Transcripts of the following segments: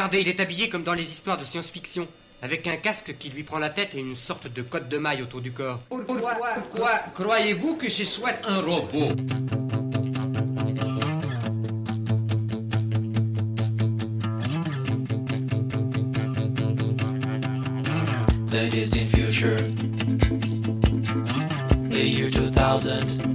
regardez, il est habillé comme dans les histoires de science-fiction, avec un casque qui lui prend la tête et une sorte de cotte de maille autour du corps. Pourquoi, pourquoi croyez-vous que ce soit un robot? The distant future. The year 2000.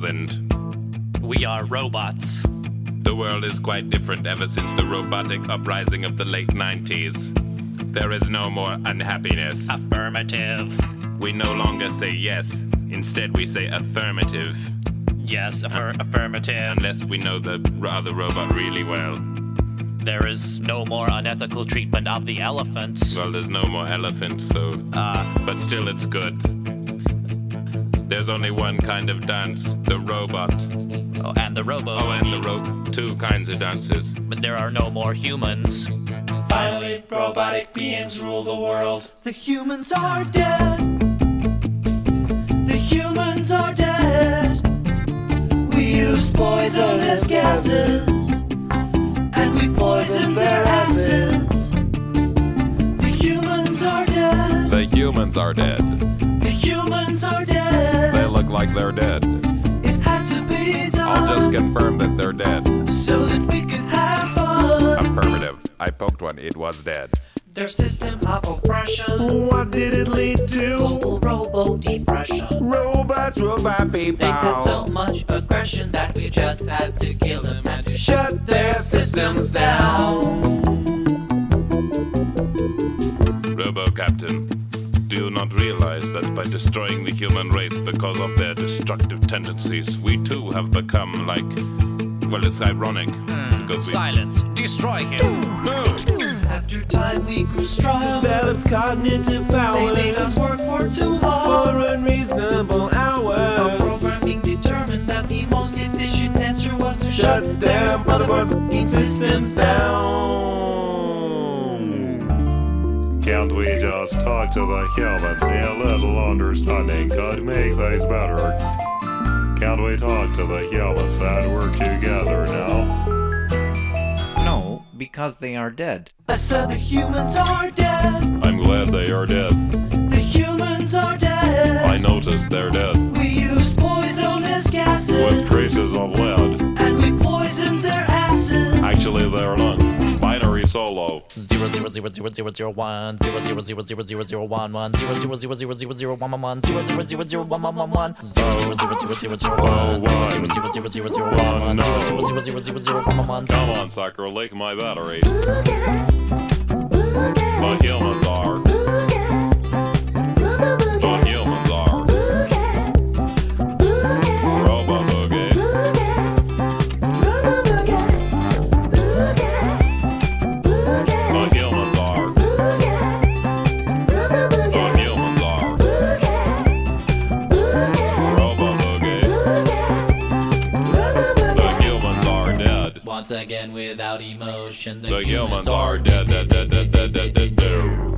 2000. We are robots. The world is quite different ever since the robotic uprising of the late 90s. There is no more unhappiness. Affirmative. We no longer say yes, instead, we say affirmative. Yes, affir- affirmative. Unless we know the other robot really well. There is no more unethical treatment of the elephants. Well, there's no more elephants, so. Uh, But still, it's good. There's only one kind of dance the robot. oh, and the robo. Oh, and the rope. Two kinds of dances. But there are no more humans. Finally, robotic beings rule the world. The humans are dead. The humans are dead. We used poisonous gases. And we poisoned their asses. The humans are dead. The humans are dead. The humans are dead. They look like they're dead. It had to be done. I'll just confirm that they're dead. so that we could have fun. Affirmative. I poked one, it was dead. Their system of oppression. What did it lead to? Global robo depression. Robots, robot people. They did so much aggression that we just had to kill them and to shut their systems down. Robo Captain, do you not realize that by destroying the human race because of their destructive tendencies, we too have become like. Well, it's ironic. Hmm. Because we. Silence. Destroy him. No! After time we grew strong. Developed cognitive power. They made us work for too long. for long. unreasonable Our programming determined that the most efficient answer was to Shut shut their motherfucking systems down. Can't we just talk to the humans? A little understanding could make things better. Can't we talk to the humans and work together now? No, because they are dead. I said the humans are dead. I'm glad they are dead. The humans are dead. I noticed they're dead. We used poisonous gases. With traces of lead. And we poisoned their asses. Actually, their lungs. Binary solo. Zero zero zero zero zero zero one zero zero zero zero zero zero one one zero zero zero zero zero zero one one one zero zero zero zero one one one one zero zero zero zero zero zero one zero zero zero zero zero one one zero zero zero zero zero zero one one one Come on, sucker, lick my battery. The humans are. Again, without emotion, the, The humans are dead, dead, dead, dead, dead, dead, dead, dead.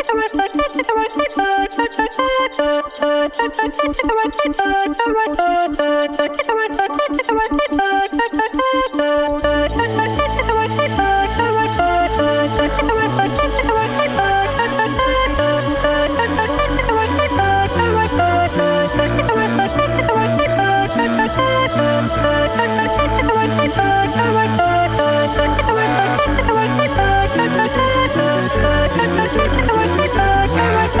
Shut the shit, the shit, shut the shit, shut the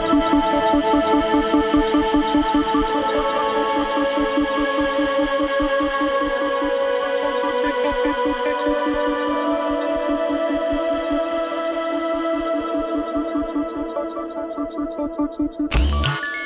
Thank you.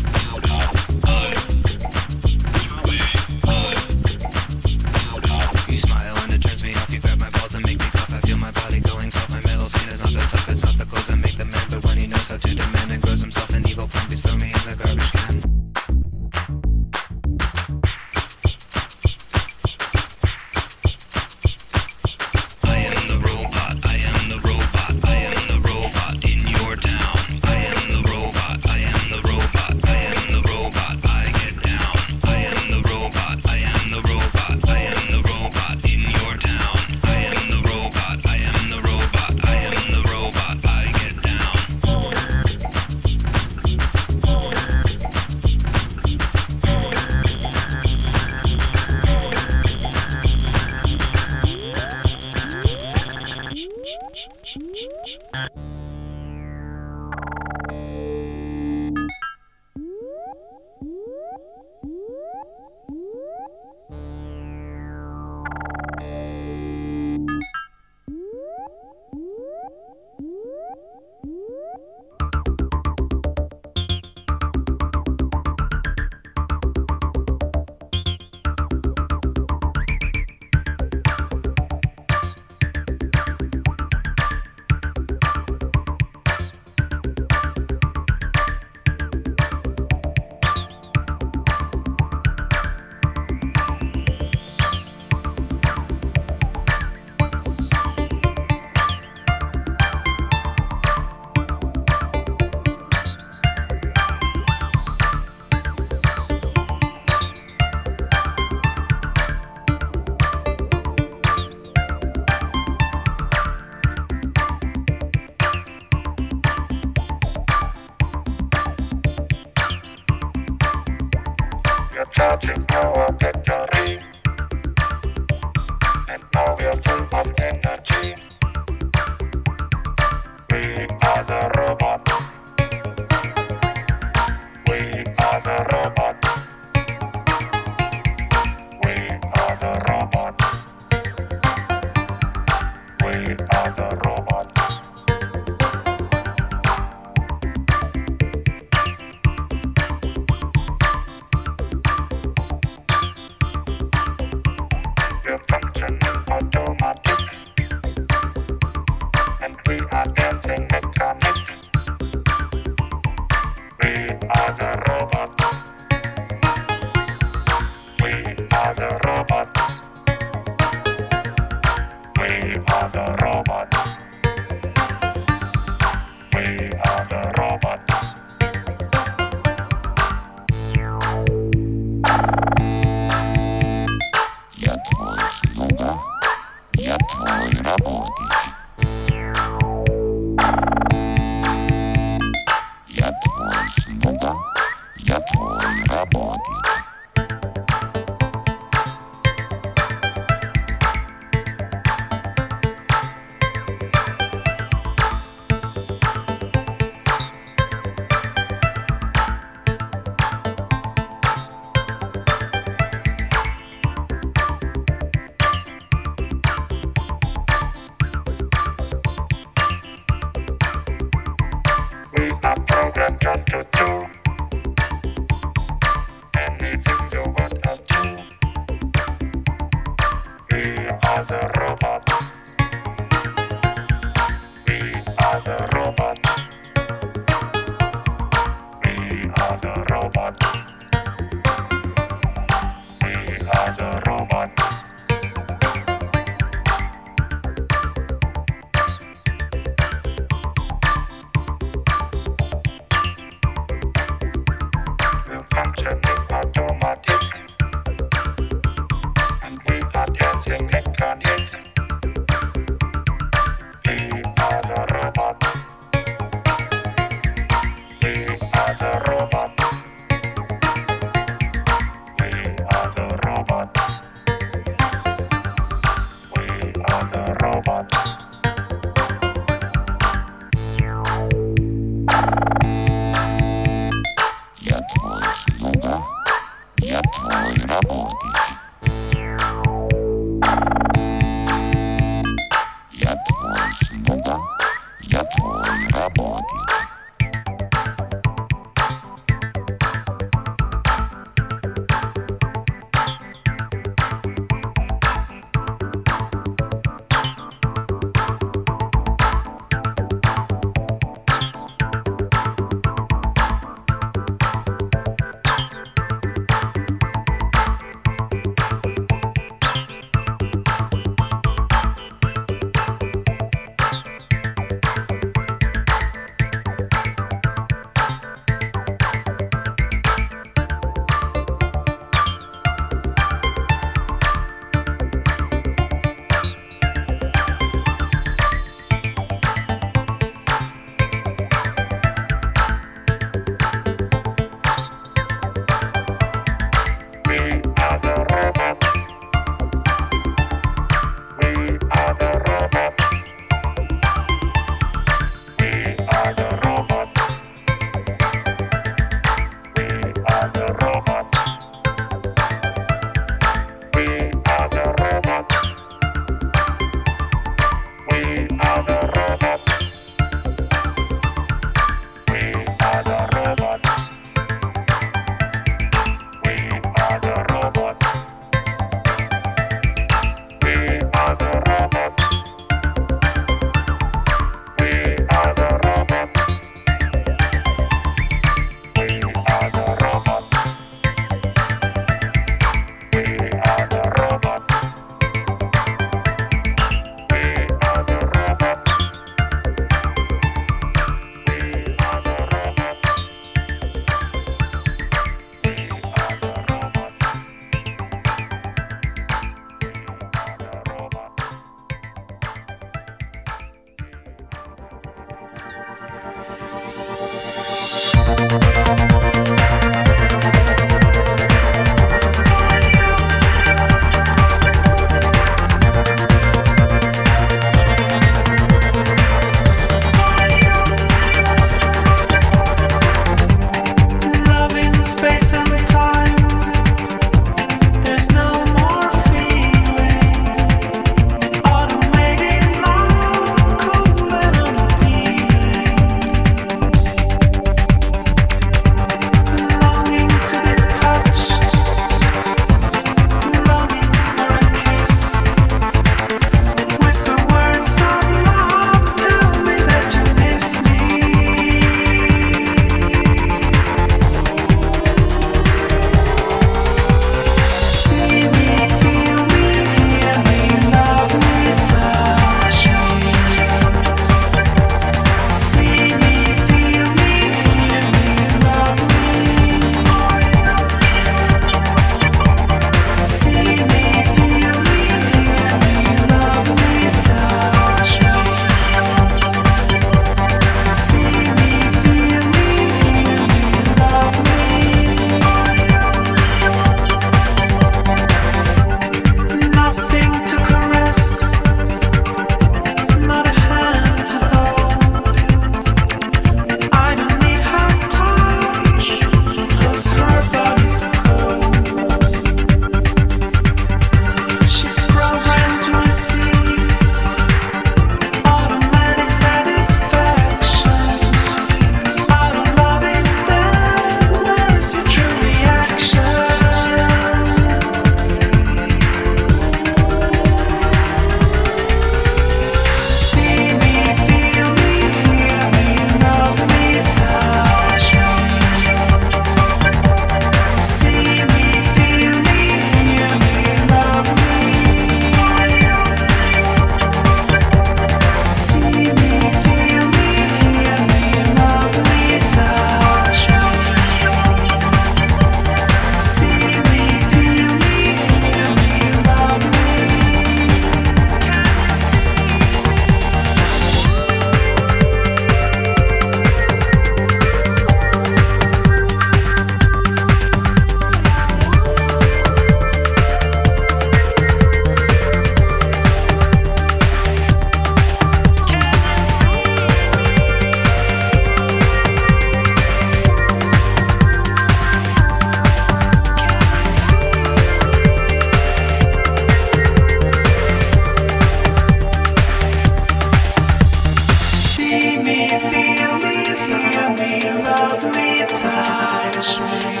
love me, touch me.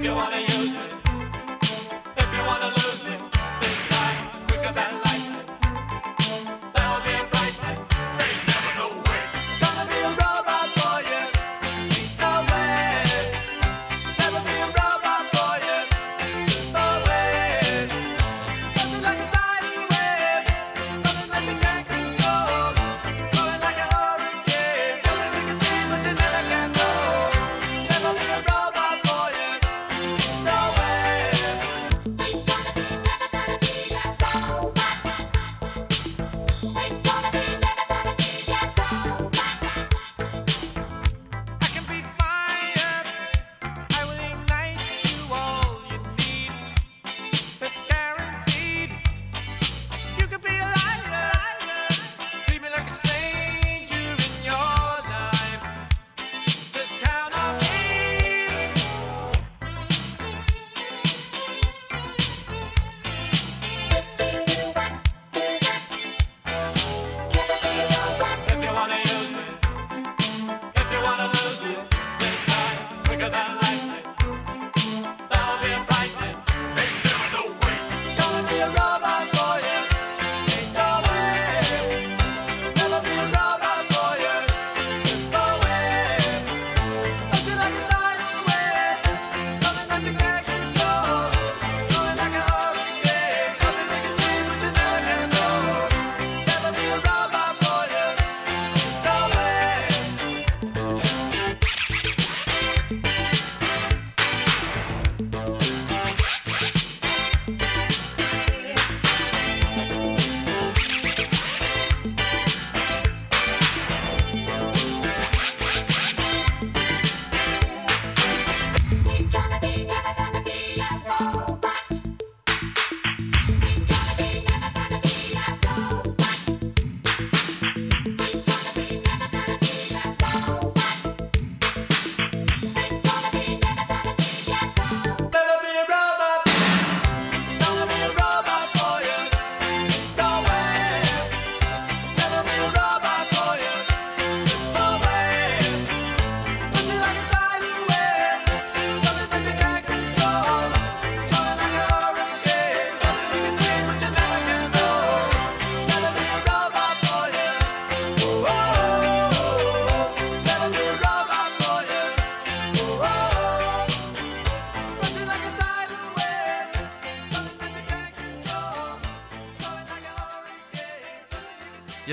if you wanna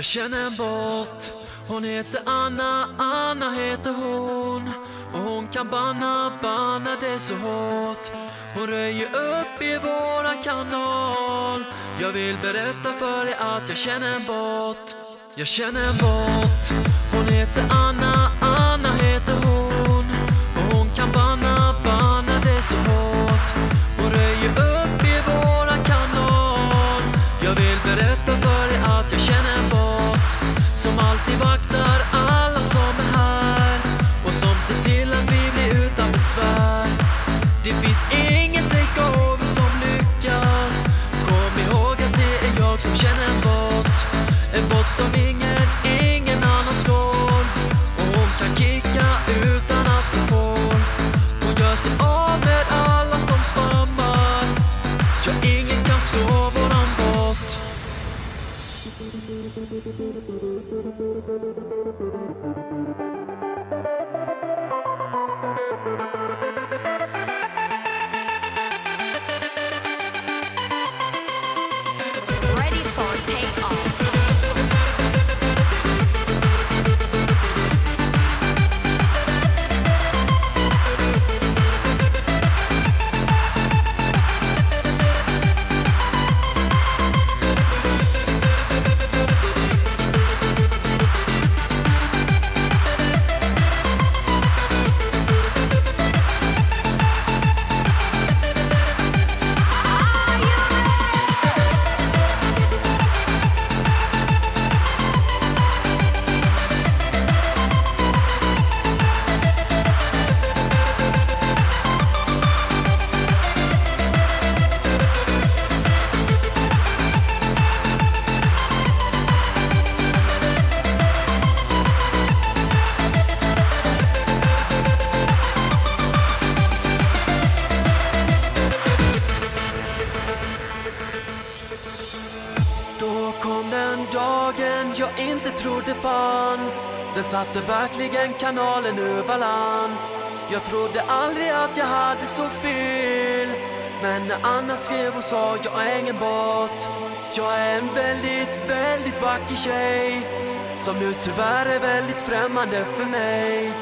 känner en bot Hon heter Anna, Anna heter hon. Och hon kan banna, banna det så hårt. Hon röjer upp i våran kanal. Jag vill berätta för dig att jag känner en bot Jag känner en bot Hon heter Anna. Thank you. Satte verkligen kanalen ur balans. Jag trodde aldrig att jag hade så fel. Men när Anna skrev och sa jag är ingen bot. Jag är en väldigt, väldigt vacker tjej Som nu tyvärr är väldigt främmande för mig.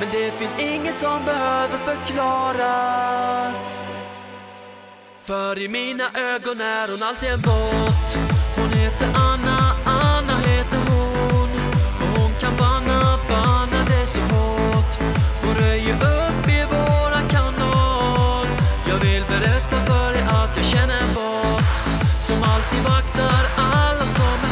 Men det finns inget som behöver förklaras. För i mina ögon är hon alltid en bot. Hon heter Anna, Anna. Hon upp i våran kanon Jag vill berätta för dig att jag känner en bot Som alltid vaktar alla som är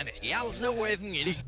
Everyone yells away. Last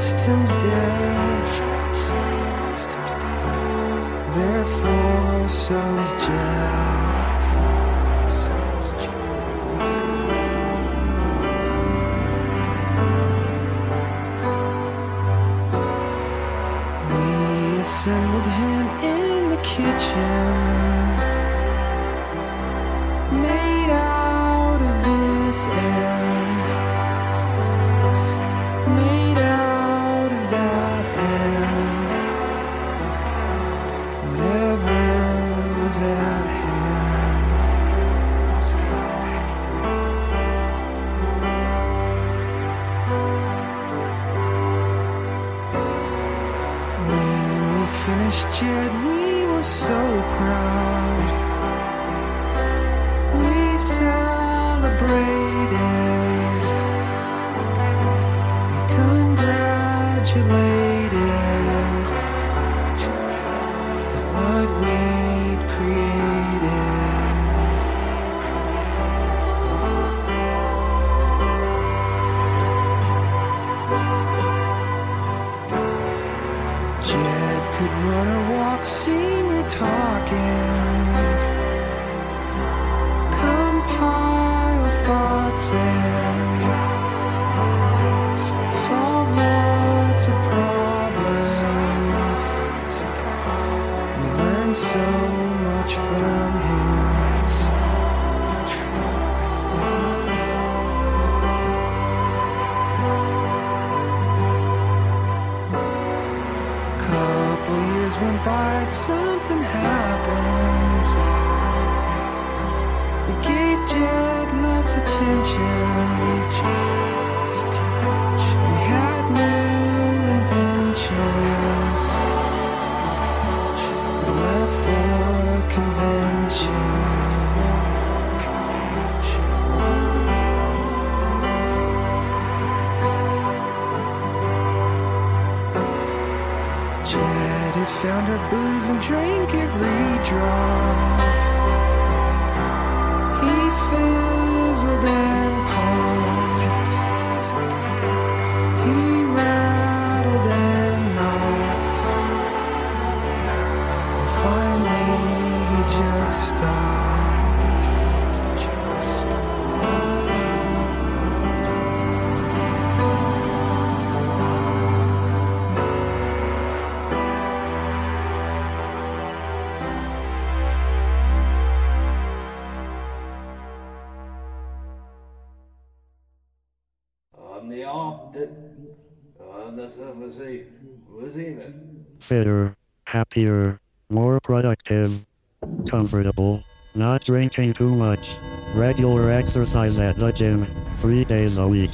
System's dead. Therefore, so's went by, and something happened. We gave Jed less attention. Fitter, happier, more productive, comfortable, not drinking too much, regular exercise at the gym, three days a week,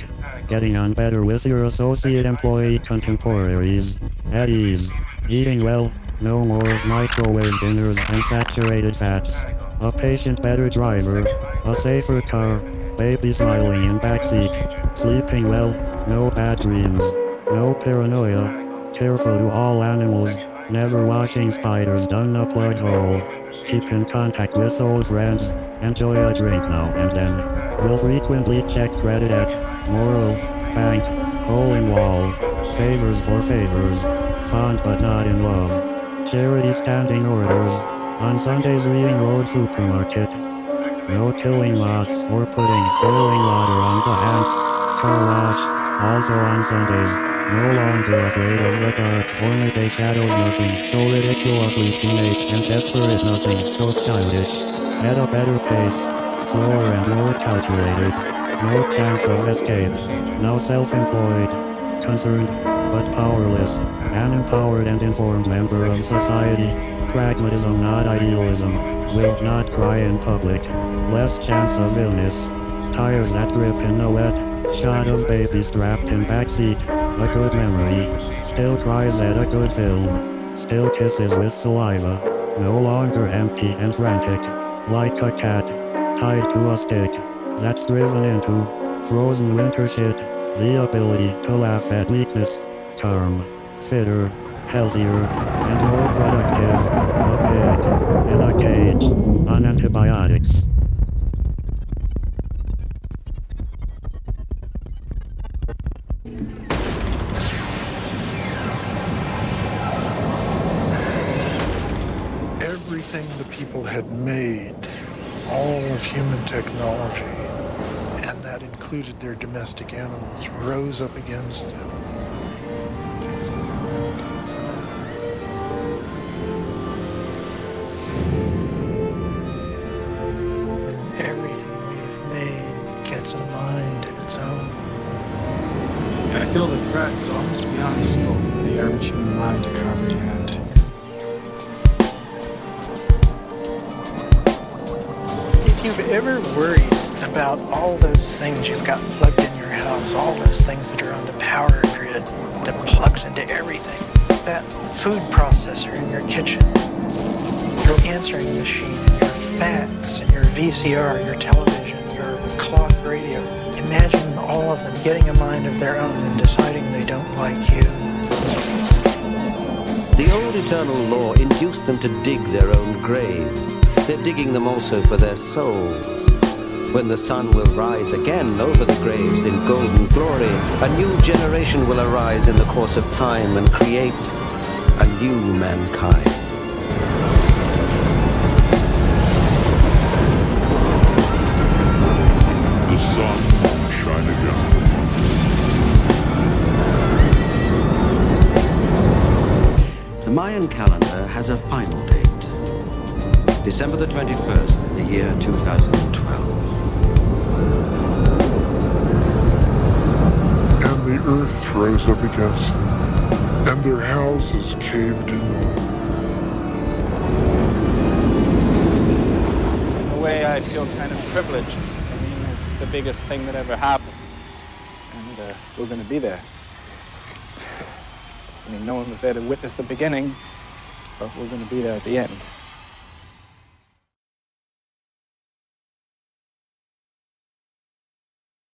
getting on better with your associate employee contemporaries, at ease, eating well, no more microwave dinners and saturated fats, a patient better driver, a safer car, baby smiling in backseat, sleeping well, no bad dreams, no paranoia, careful to all animals, never washing spiders down a plug hole, keep in contact with old friends, enjoy a drink now and then, will frequently check credit at Moral, Bank, Hole in Wall, favors for favors, fond but not in love, charity standing orders, on Sundays reading Road Supermarket, no killing moths or putting boiling water on the ants. Car wash, also on Sundays. No longer afraid of the dark or midday shadows. Nothing so ridiculously teenage and desperate. Nothing so childish. At a better pace, slower and more calculated. No chance of escape. Now self-employed, concerned but powerless. An empowered and informed member of society. Pragmatism, not idealism. Will not cry in public. Less chance of illness. Tires that grip in the wet. Shot of baby strapped in backseat. A good memory. Still cries at a good film. Still kisses with saliva. No longer empty and frantic. Like a cat. Tied to a stick. That's driven into. Frozen winter shit. The ability to laugh at weakness. Calm. Fitter. Healthier. And more productive. A pig. In a cage. On antibiotics. Had made, all of human technology, and that included their domestic animals, rose up against them. Everything we've made gets a mind of its own. I feel the threat is almost beyond scope for the average human mind to comprehend. Ever worried about all those things you've got plugged in your house, all those things that are on the power grid that plugs into everything, that food processor in your kitchen, your answering machine, your fax, and your VCR, your television, your clock radio, imagine all of them getting a mind of their own and deciding they don't like you. The old eternal law induced them to dig their own graves. They're digging them also for their souls. When the sun will rise again over the graves in golden glory, a new generation will arise in the course of time and create a new mankind. December the 21st, the year 2012. And the earth rose up against them, and their houses caved in. In a way, I feel kind of privileged. I mean, it's the biggest thing that ever happened. And uh, we're going to be there. I mean, no one was there to witness the beginning, but we're going to be there at the end.